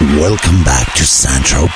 Welcome back to Saint Do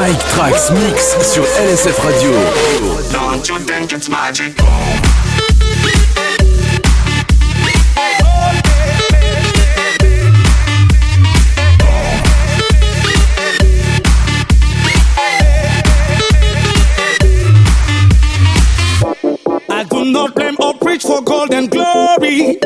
Mike Trax Mix sur LSF Radio. Don't you think it's magic? I do not blame or preach for gold and glory.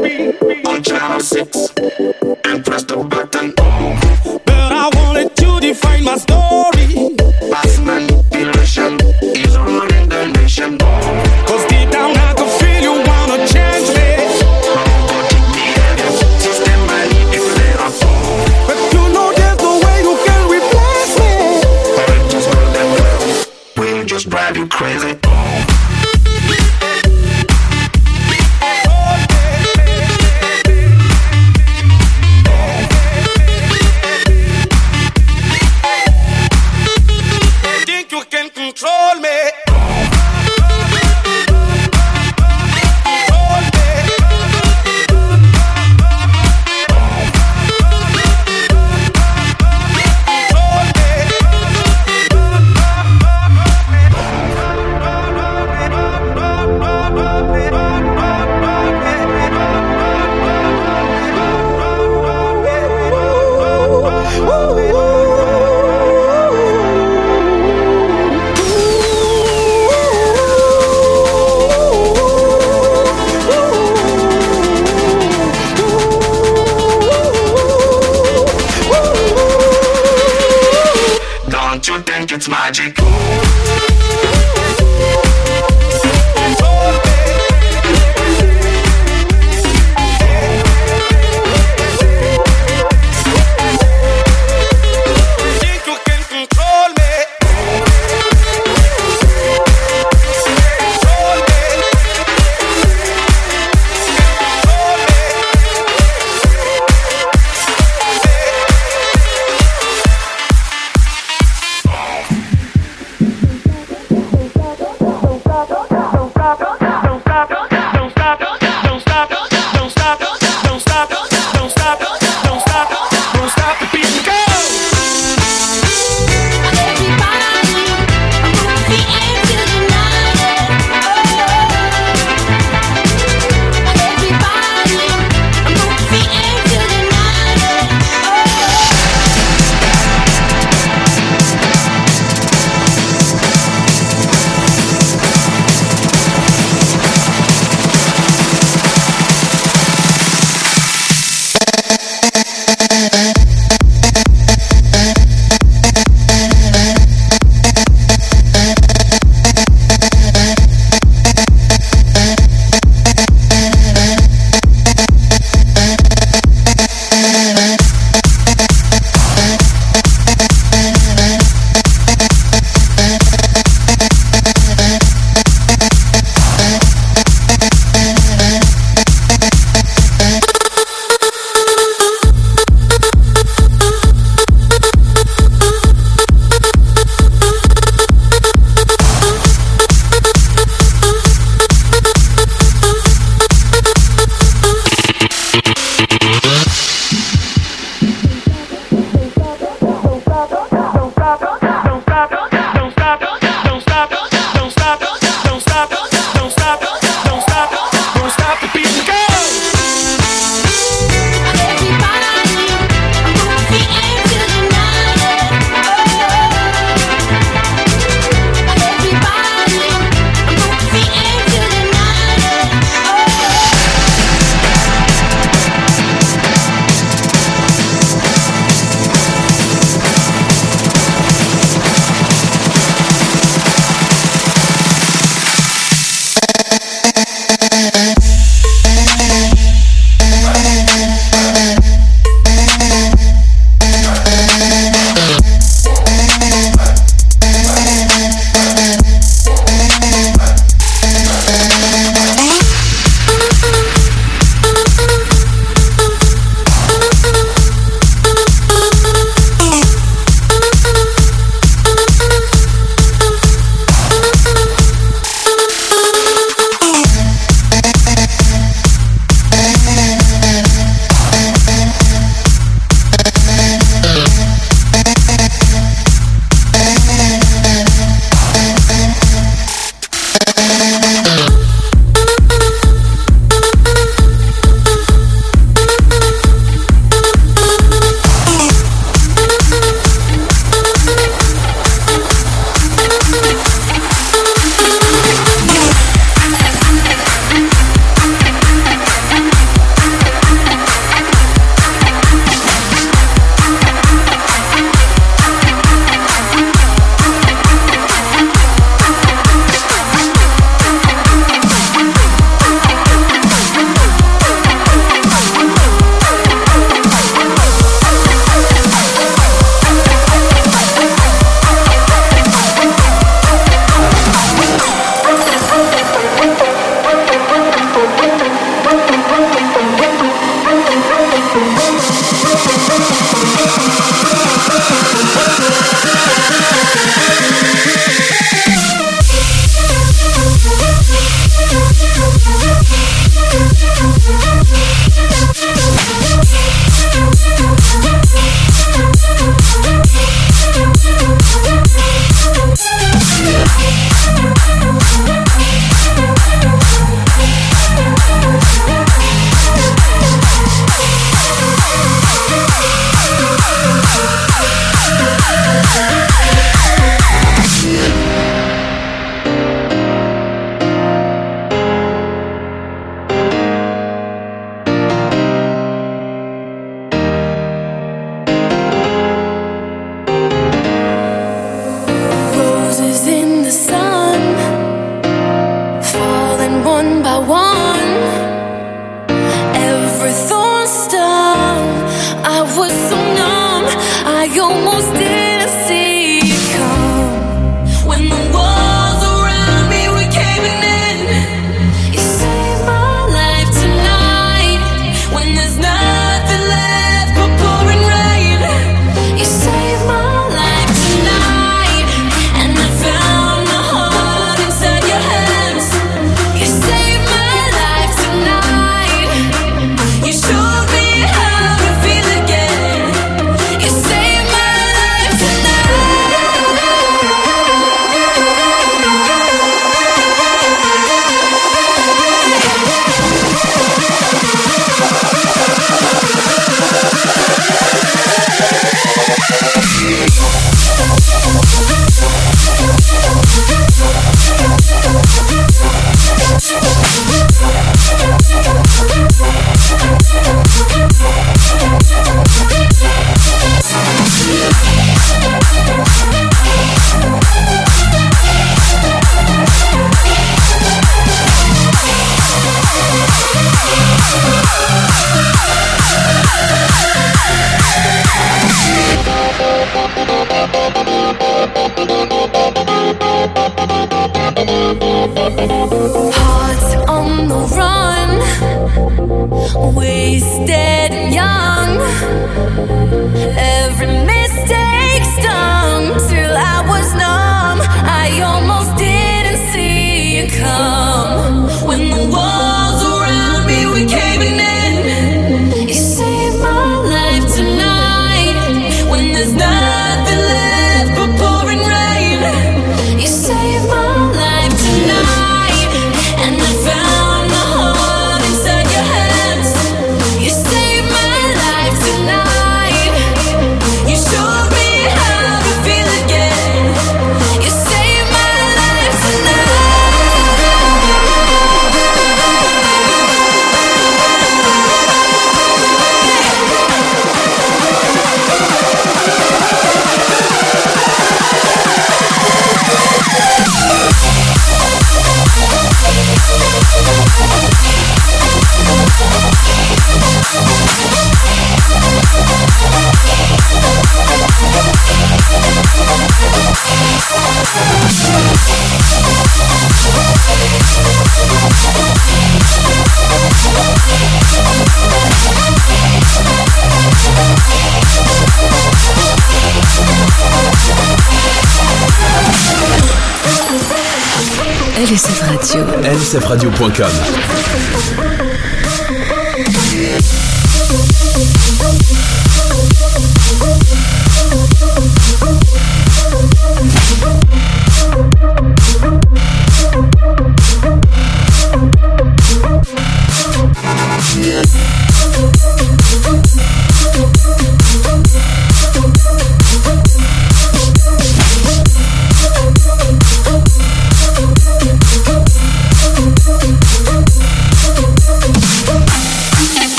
LCF Radio. LCFradio.com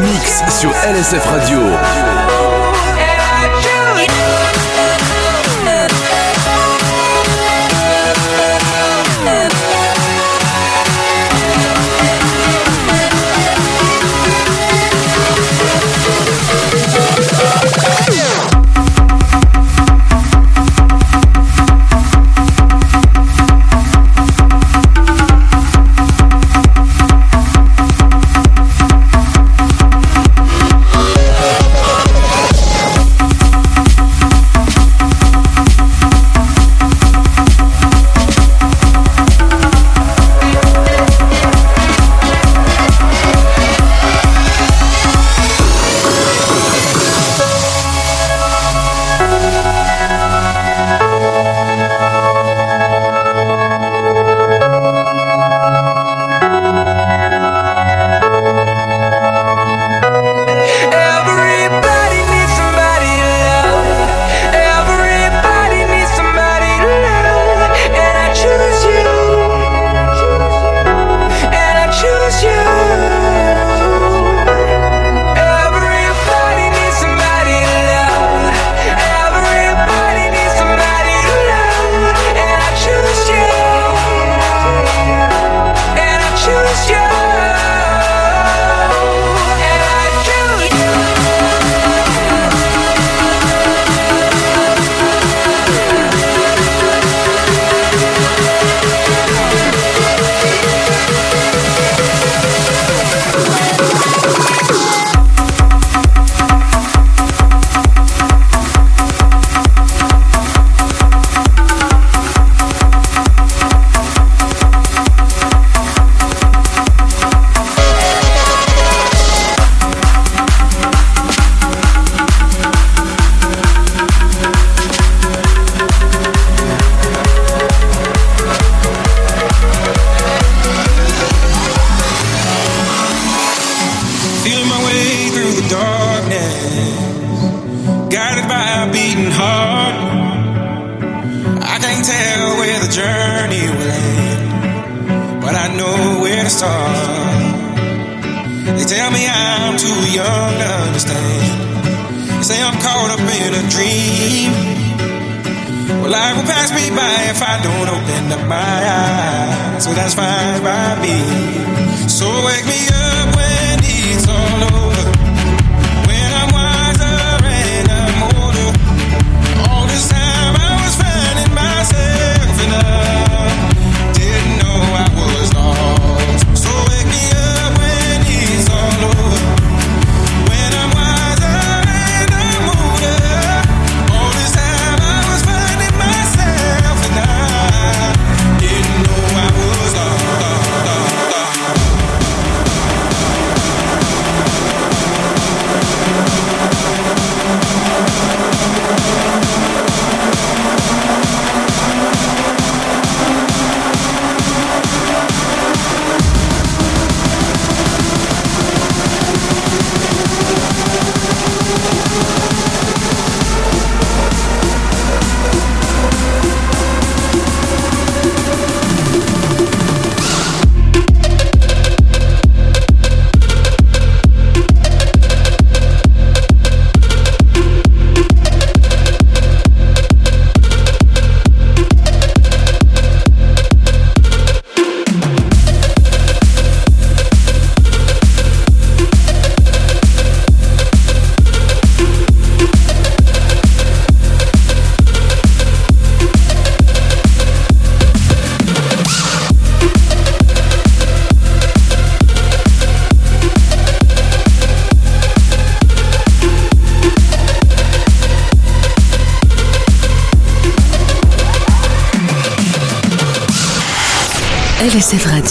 Mix sur LSF Radio.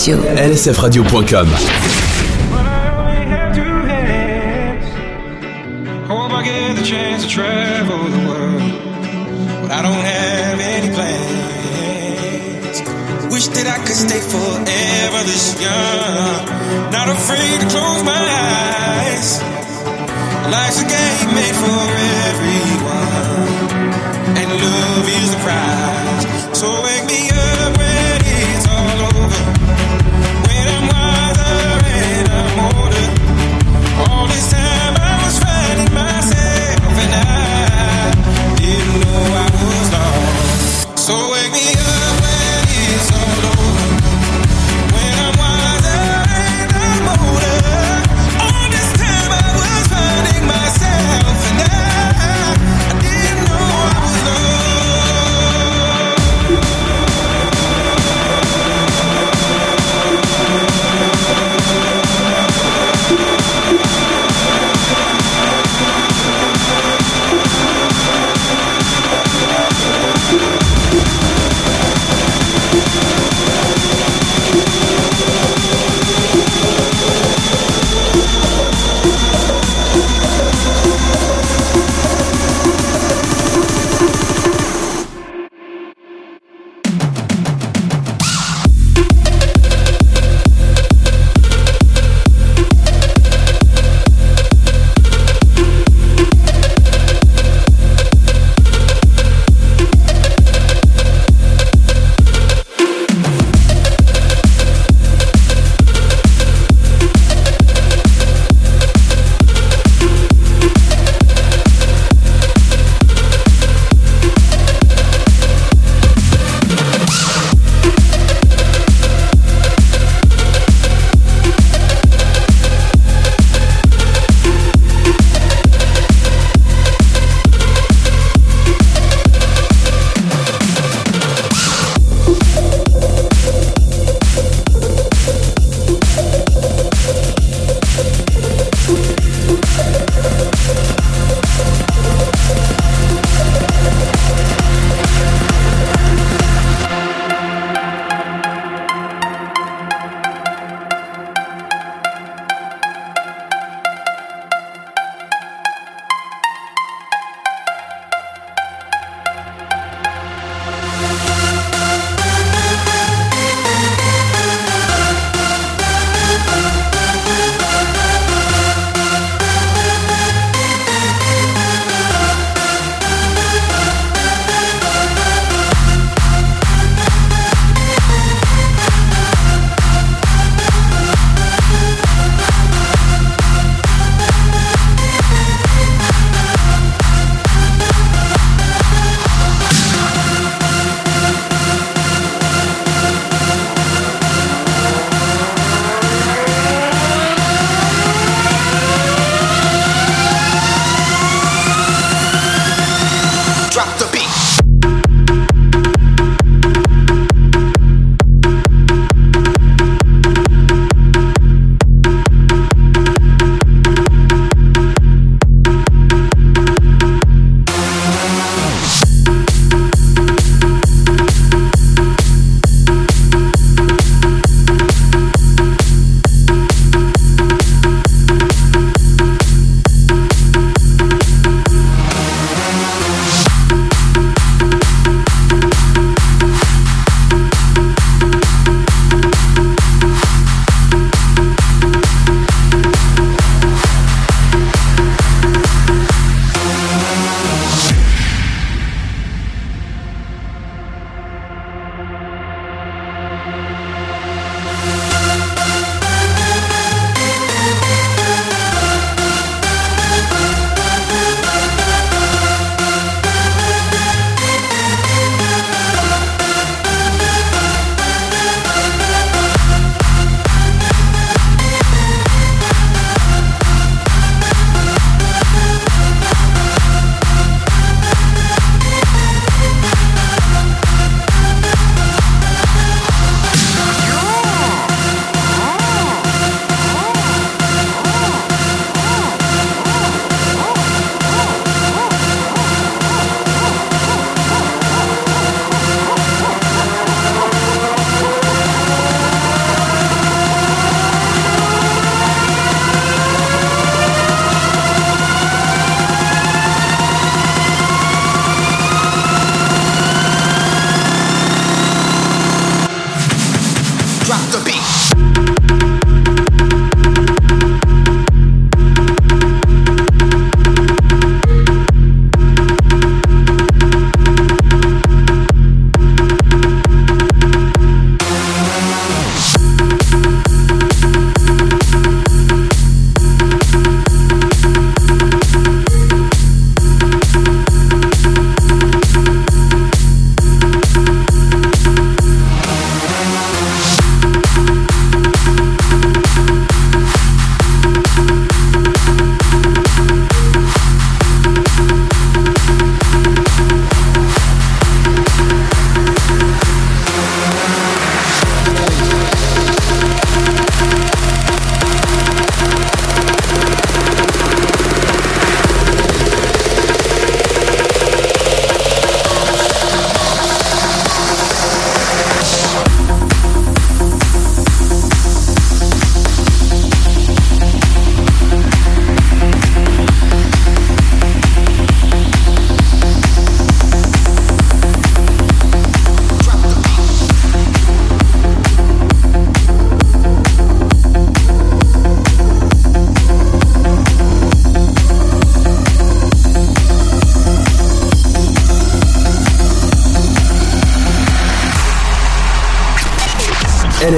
Radio. lsfradio.com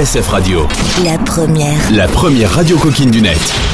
Radio. La première. La première radio coquine du net.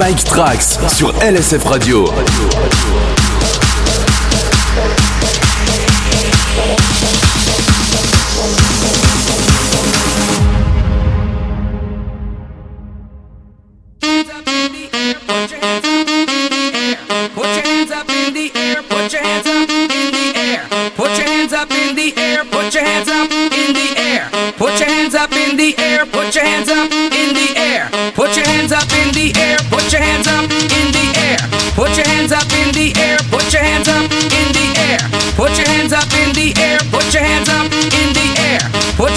Mike Trax sur LSF Radio.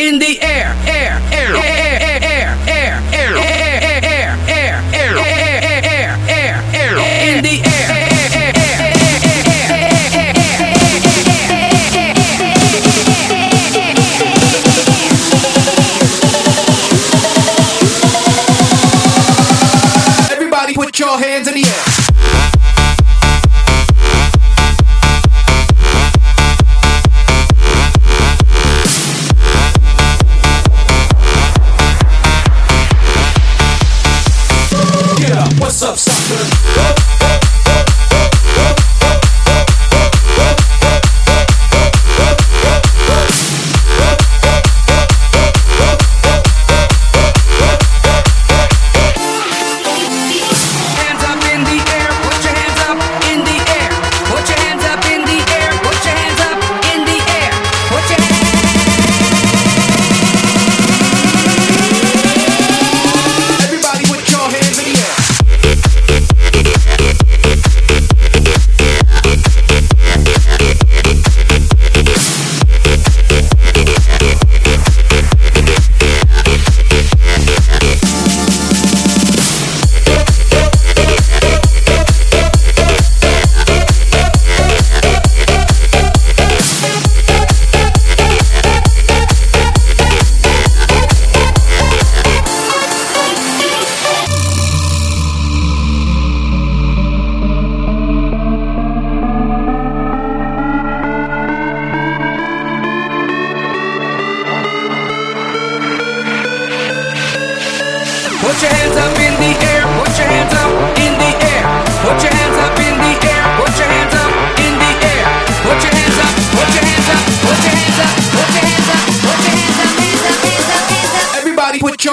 in the air, air, air, air. air.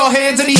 hands in the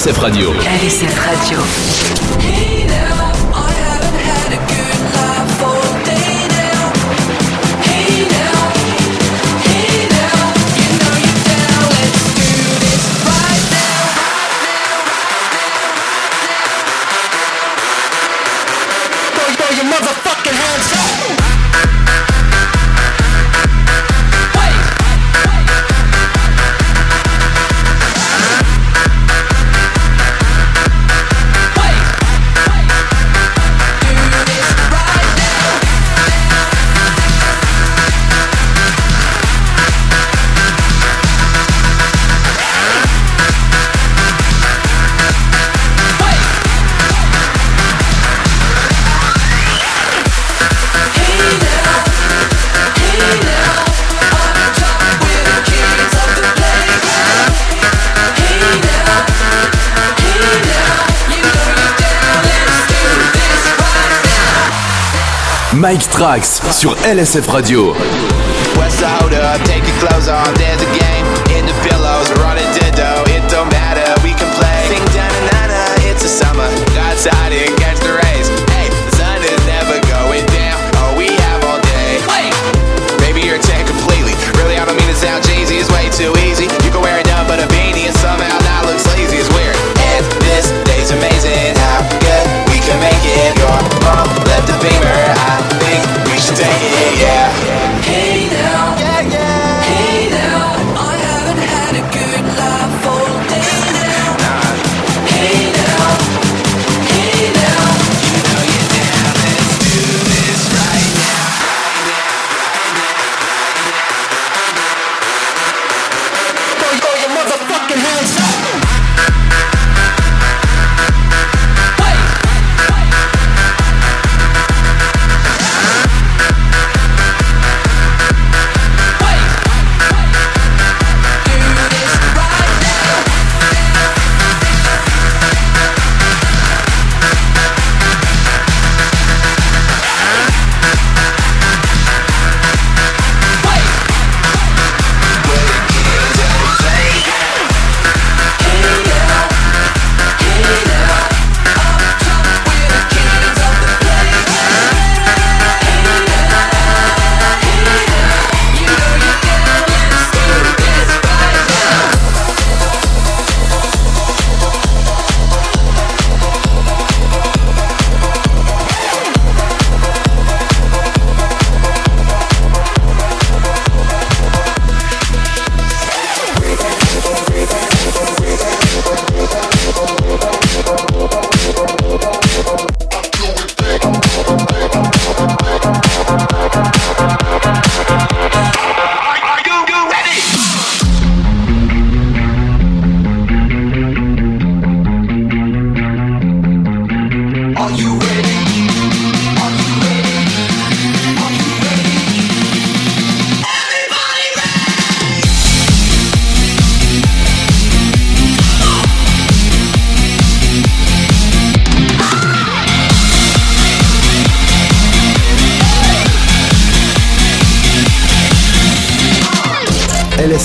RSF Radio. Mike Trax sur LSF Radio.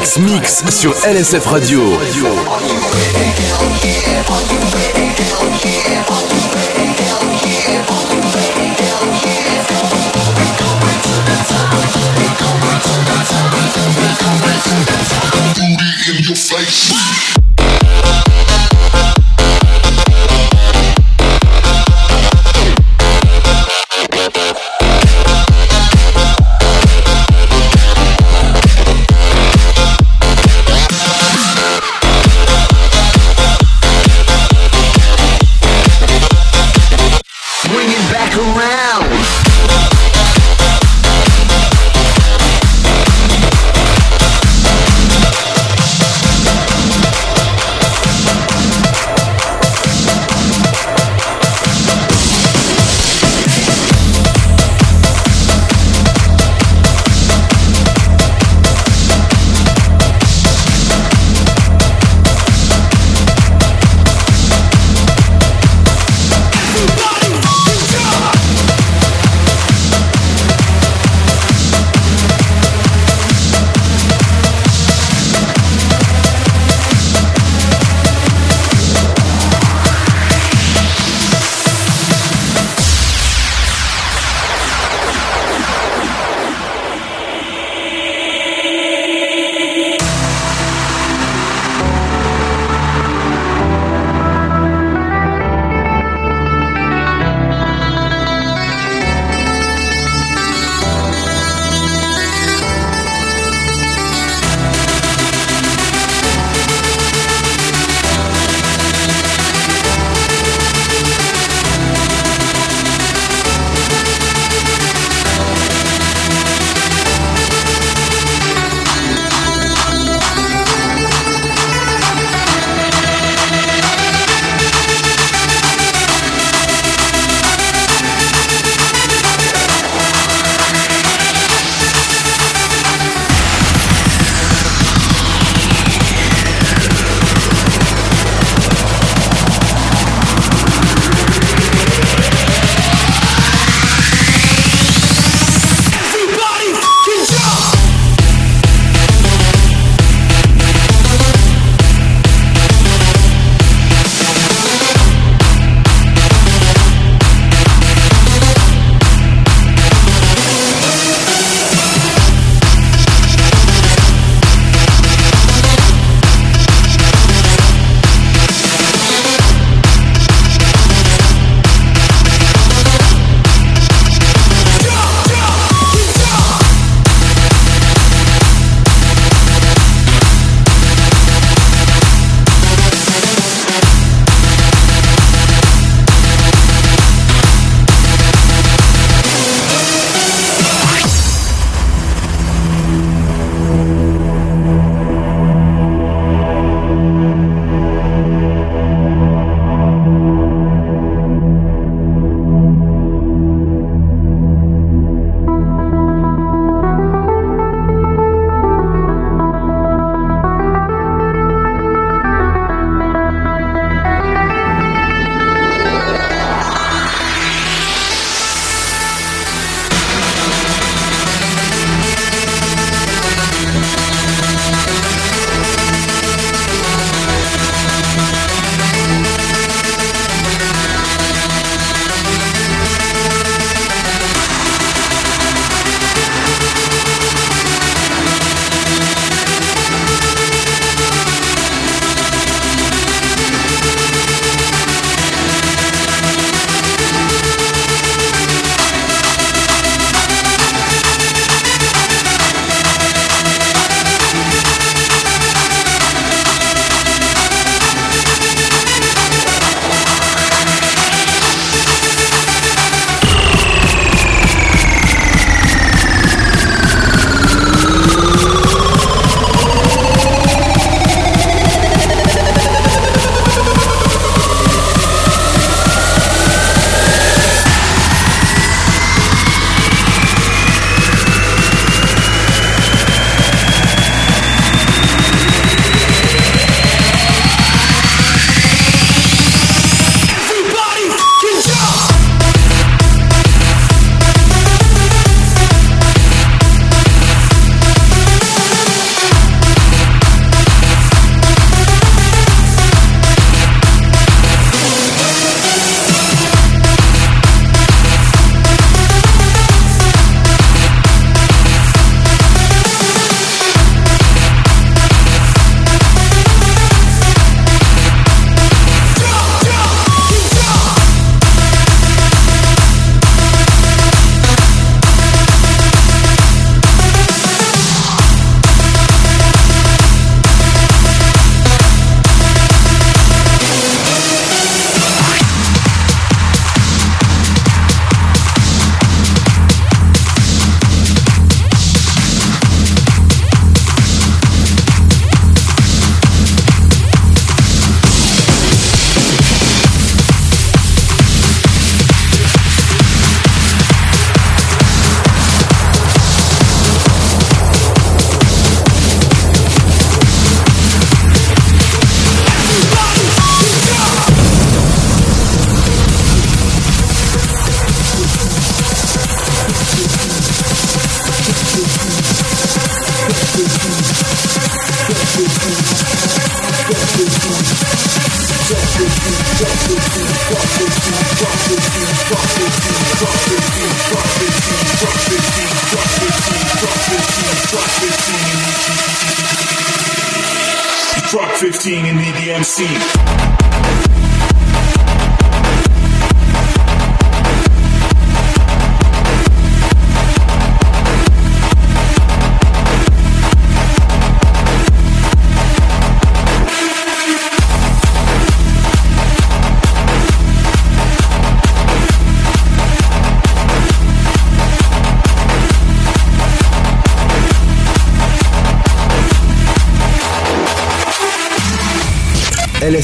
Trax Mix sur LSF Radio.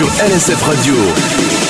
Sur LSF Radio.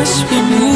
must be new.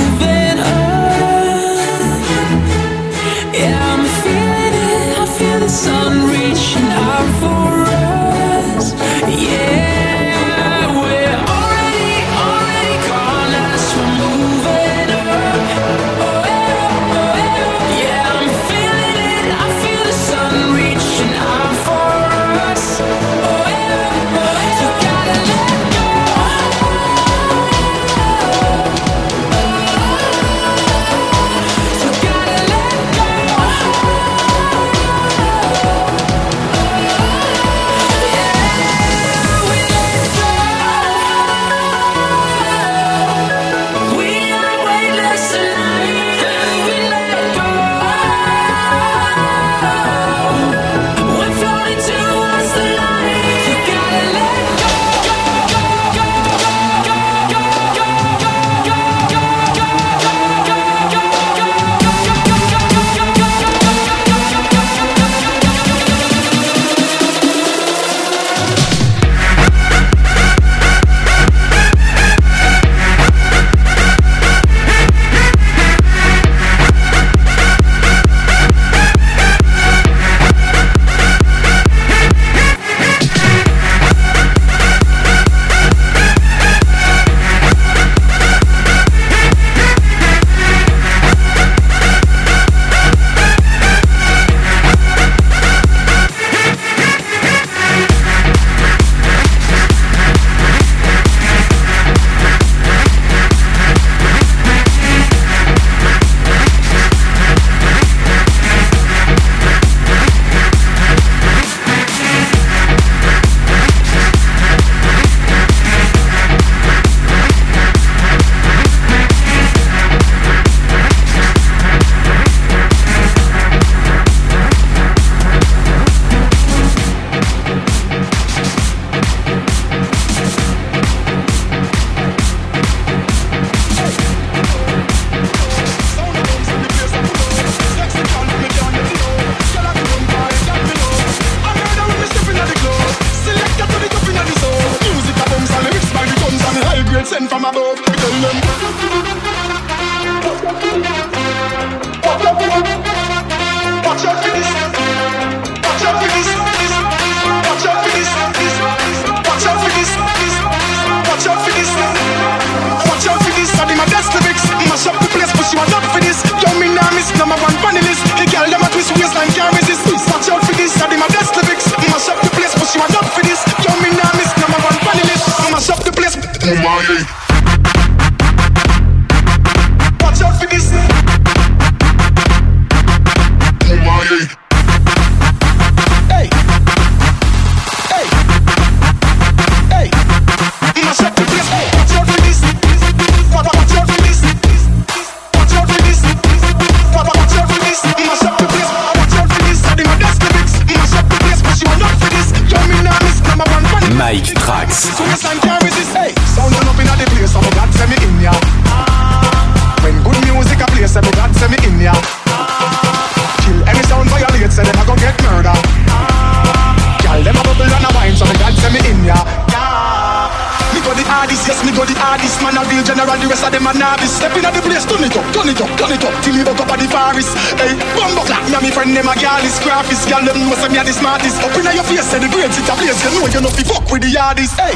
The hardest, yes, me go the hardest Man a real general, the rest of them a novice Step inna the place, turn it up, turn it up, turn it up Till me buck up at the forest Hey, bumbo clap, me and me friend them a gallus Graphist, girl, them know say me a the smartest Up inna your face, say the grades it a place You know you know fi fuck with the hardest Hey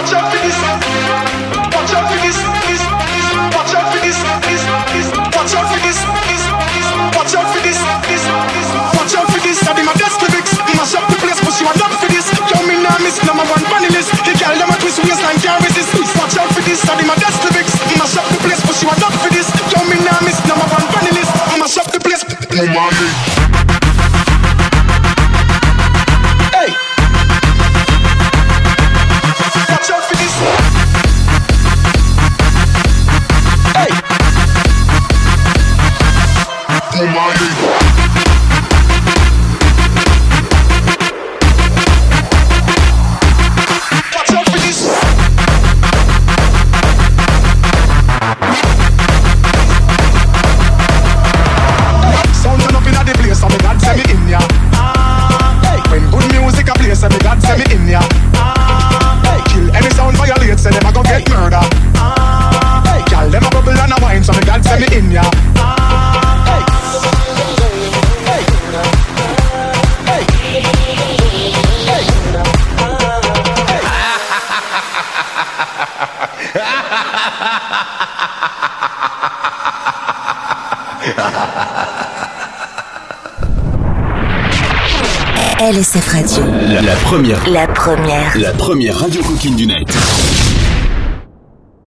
Watch out for this. Watch out for this. this, this. Watch out for this. this, this. Watch out for this. this, this. Watch out for this. this, this. Watch out for this. I did my best twist waistline can't resist. Watch out for this. I did my best lyrics. Mash up the place, but she was not for this. Yo, me nah miss number one panelist. Mash up the place. Oh my. Radio. La, la première. La première. La première radio coquine du net.